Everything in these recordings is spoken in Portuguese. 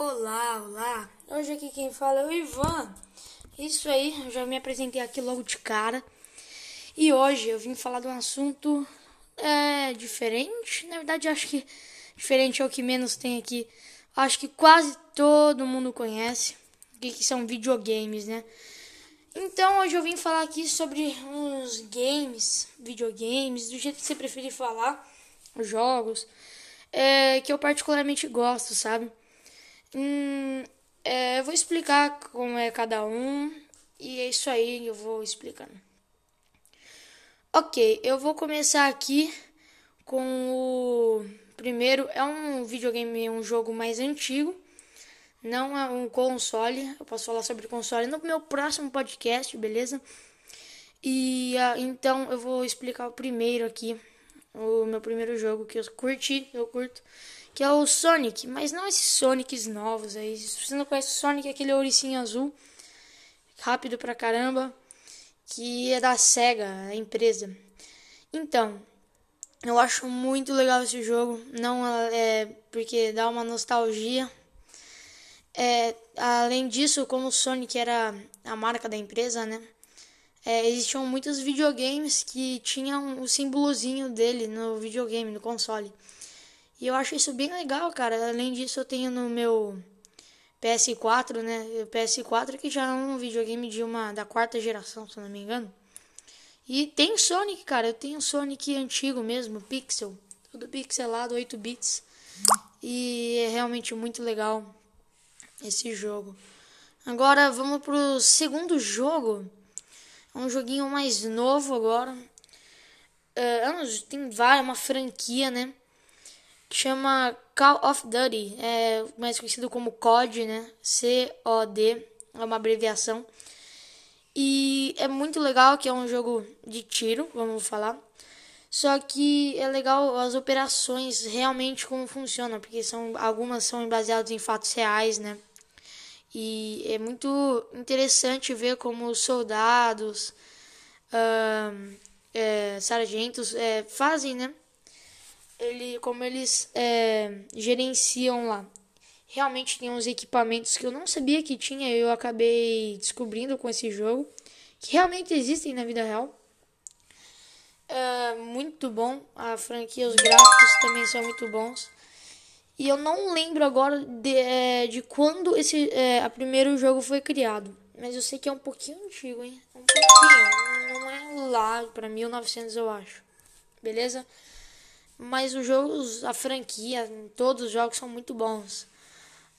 Olá, olá. Hoje aqui quem fala é o Ivan. Isso aí, eu já me apresentei aqui logo de cara. E hoje eu vim falar de um assunto é, diferente. Na verdade, acho que diferente é o que menos tem aqui. Acho que quase todo mundo conhece. O que, que são videogames, né? Então hoje eu vim falar aqui sobre uns games, videogames, do jeito que você preferir falar, jogos, é, que eu particularmente gosto, sabe? Hum, é, eu vou explicar como é cada um e é isso aí, eu vou explicando. Ok, eu vou começar aqui com o primeiro. É um videogame, um jogo mais antigo, não é um console. Eu posso falar sobre console no meu próximo podcast, beleza? E uh, então eu vou explicar o primeiro aqui, o meu primeiro jogo que eu curti, eu curto que é o Sonic, mas não esses Sonics novos aí. Se você não conhece o Sonic, é aquele ouricinho azul, rápido pra caramba, que é da Sega, a empresa. Então, eu acho muito legal esse jogo, não é porque dá uma nostalgia. É, além disso, como o Sonic era a marca da empresa, né? É, existiam muitos videogames que tinham o símbolozinho dele no videogame, no console. E eu acho isso bem legal, cara. Além disso, eu tenho no meu PS4, né? O PS4 que já é um videogame de uma da quarta geração, se não me engano. E tem Sonic, cara. Eu tenho Sonic antigo mesmo, pixel, tudo pixelado, 8 bits. E é realmente muito legal esse jogo. Agora vamos pro segundo jogo. É um joguinho mais novo agora. Uh, tem várias, uma franquia, né? chama Call of Duty, é mais conhecido como COD, né? C-O-D, é uma abreviação. E é muito legal que é um jogo de tiro, vamos falar. Só que é legal as operações realmente como funcionam, porque são algumas são baseadas em fatos reais, né? E é muito interessante ver como os soldados, uh, é, sargentos é, fazem, né? ele, como eles é, gerenciam lá. Realmente tem uns equipamentos que eu não sabia que tinha, eu acabei descobrindo com esse jogo, que realmente existem na vida real. É, muito bom, a franquia, os gráficos também são muito bons. E eu não lembro agora de, é, de quando esse é, a primeiro jogo foi criado. Mas eu sei que é um pouquinho antigo, hein? Um pouquinho. Não é lá para 1900, eu acho. Beleza? Mas os jogos, a franquia, todos os jogos são muito bons.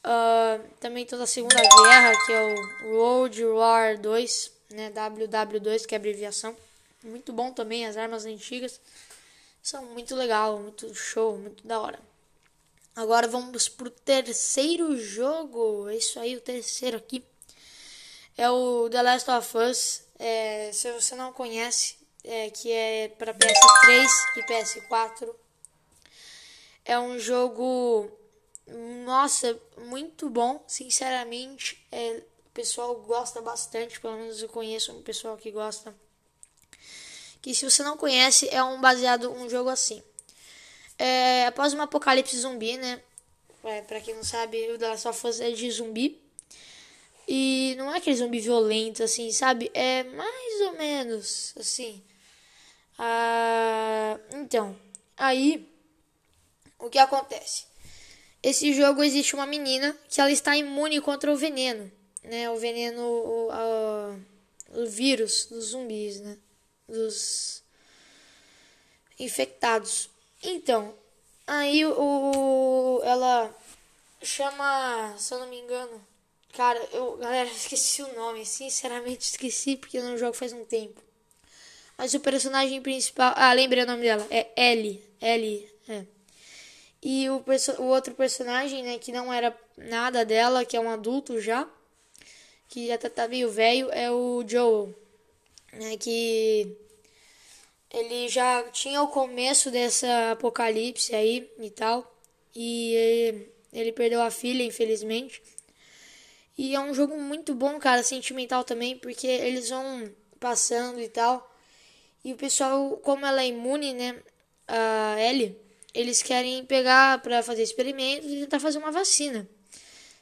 Uh, também toda a Segunda Guerra, que é o World War 2, né, WW2, que é abreviação. Muito bom também, as armas antigas são muito legal, muito show, muito da hora. Agora vamos pro terceiro jogo, é isso aí, o terceiro aqui. É o The Last of Us. É, se você não conhece, é, que é para PS3 e PS4. É um jogo, nossa, muito bom, sinceramente. É, o pessoal gosta bastante, pelo menos eu conheço um pessoal que gosta. Que se você não conhece, é um baseado um jogo assim. É, após um apocalipse zumbi, né? É, pra quem não sabe, o Last of Us é de zumbi. E não é aquele zumbi violento, assim, sabe? É mais ou menos assim. Ah, então, aí o que acontece? Esse jogo existe uma menina que ela está imune contra o veneno, né? O veneno, o, a, o vírus dos zumbis, né? Dos infectados. Então, aí o ela chama, se eu não me engano, cara, eu, galera, esqueci o nome, sinceramente esqueci porque eu não jogo faz um tempo. Mas o personagem principal, ah, lembrei o nome dela, é Ellie, Ellie, é. E o, o outro personagem, né, que não era nada dela, que é um adulto já, que já tá, tá meio velho, é o Joel. Né, que ele já tinha o começo dessa apocalipse aí e tal. E ele, perdeu a filha, infelizmente. E é um jogo muito bom, cara, sentimental também, porque eles vão passando e tal. E o pessoal, como ela é imune, né, a Ellie eles querem pegar para fazer experimentos e tentar fazer uma vacina.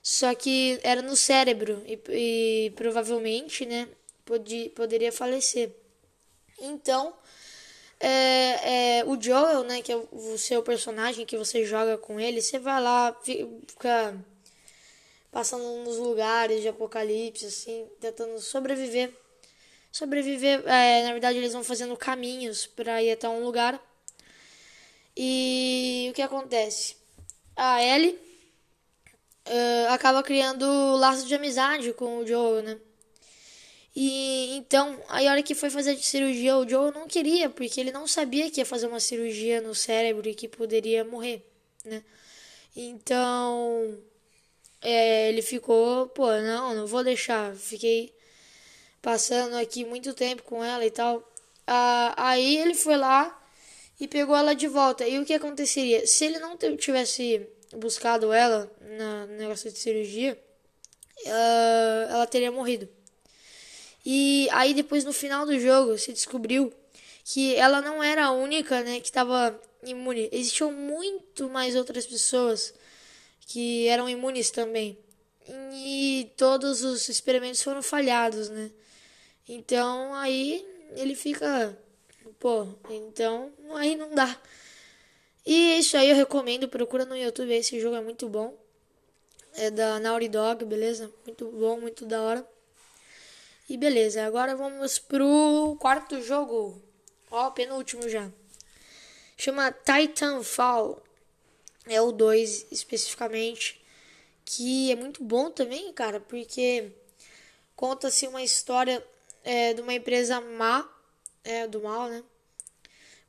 Só que era no cérebro e, e provavelmente, né, podia, poderia falecer. Então, é, é, o Joel, né, que é o seu personagem que você joga com ele, você vai lá, fica passando nos lugares de apocalipse, assim, tentando sobreviver. Sobreviver, é, na verdade, eles vão fazendo caminhos para ir até um lugar. E o que acontece? A Ellie uh, acaba criando laços de amizade com o Joel, né? E então, aí a hora que foi fazer a cirurgia, o Joe não queria, porque ele não sabia que ia fazer uma cirurgia no cérebro e que poderia morrer, né? Então, é, ele ficou, pô, não, não vou deixar. Fiquei passando aqui muito tempo com ela e tal. Ah, aí ele foi lá e pegou ela de volta. E o que aconteceria? Se ele não tivesse buscado ela no negócio de cirurgia, ela teria morrido. E aí depois no final do jogo se descobriu que ela não era a única, né, que estava imune. Existiam muito mais outras pessoas que eram imunes também. E todos os experimentos foram falhados, né? Então aí ele fica, pô, então aí não dá. E isso aí eu recomendo, procura no YouTube, esse jogo é muito bom. É da Naughty Dog, beleza? Muito bom, muito da hora. E beleza, agora vamos pro quarto jogo. Ó, penúltimo já. Chama Titanfall. É o 2 especificamente. Que é muito bom também, cara, porque conta-se uma história é, de uma empresa má, é, do mal, né?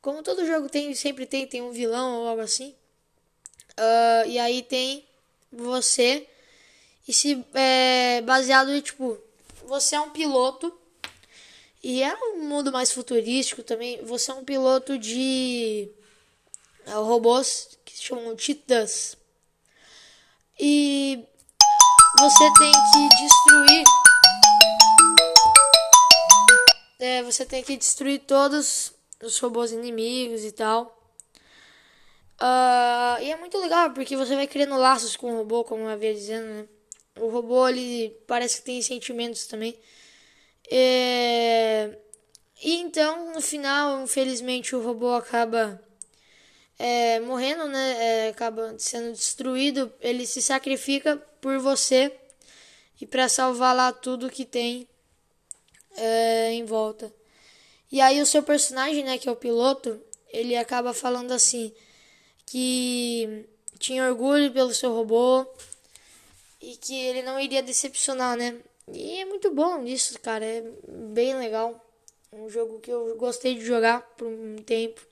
Como todo jogo tem, sempre tem, tem um vilão ou algo assim. Uh, e aí tem você e se é, baseado em tipo você é um piloto e é um mundo mais futurístico também. Você é um piloto de é, robôs que se chamam Titãs. E você tem que destruir. É, você tem que destruir todos os robôs inimigos e tal. Uh, e é muito legal porque você vai criando laços com o robô, como eu havia dizendo, né? O robô ele parece que tem sentimentos também. É... E então, no final, infelizmente, o robô acaba é, morrendo, né? É, acaba sendo destruído. Ele se sacrifica por você e para salvar lá tudo que tem é, em volta. E aí o seu personagem, né, que é o piloto, ele acaba falando assim que tinha orgulho pelo seu robô, e que ele não iria decepcionar, né? E é muito bom isso, cara. É bem legal. Um jogo que eu gostei de jogar por um tempo.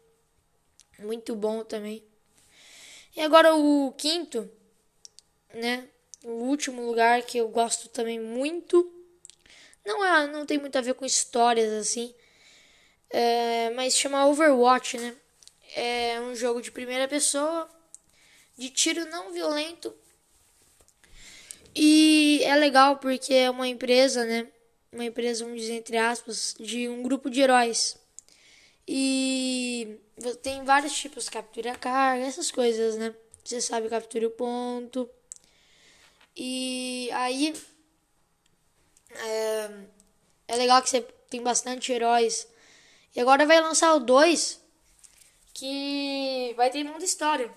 Muito bom também. E agora o quinto, né? O último lugar que eu gosto também muito. Não, é, não tem muito a ver com histórias assim. É, mas chama Overwatch, né? É um jogo de primeira pessoa, de tiro não violento e é legal porque é uma empresa, né? Uma empresa, vamos dizer, entre aspas, de um grupo de heróis. E tem vários tipos, captura carga, essas coisas, né? Você sabe captura o ponto. E aí é, é legal que você tem bastante heróis. E agora vai lançar o 2 que vai ter muita história.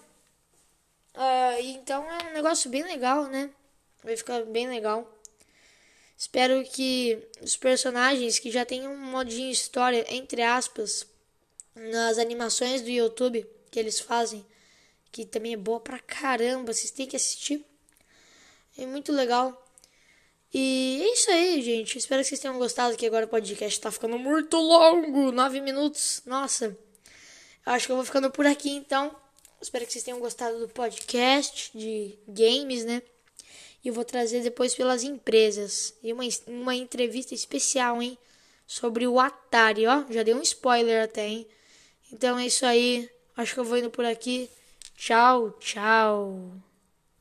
Uh, então é um negócio bem legal, né? Vai ficar bem legal. Espero que os personagens que já tem um modinho história, entre aspas, nas animações do YouTube que eles fazem, que também é boa pra caramba, vocês têm que assistir. É muito legal. E é isso aí, gente. Espero que vocês tenham gostado, que agora o podcast tá ficando muito longo, nove minutos. Nossa. Acho que eu vou ficando por aqui, então. Espero que vocês tenham gostado do podcast de games, né? E vou trazer depois pelas empresas. E uma, uma entrevista especial, hein? Sobre o Atari, ó. Já dei um spoiler até, hein? Então é isso aí. Acho que eu vou indo por aqui. Tchau, tchau.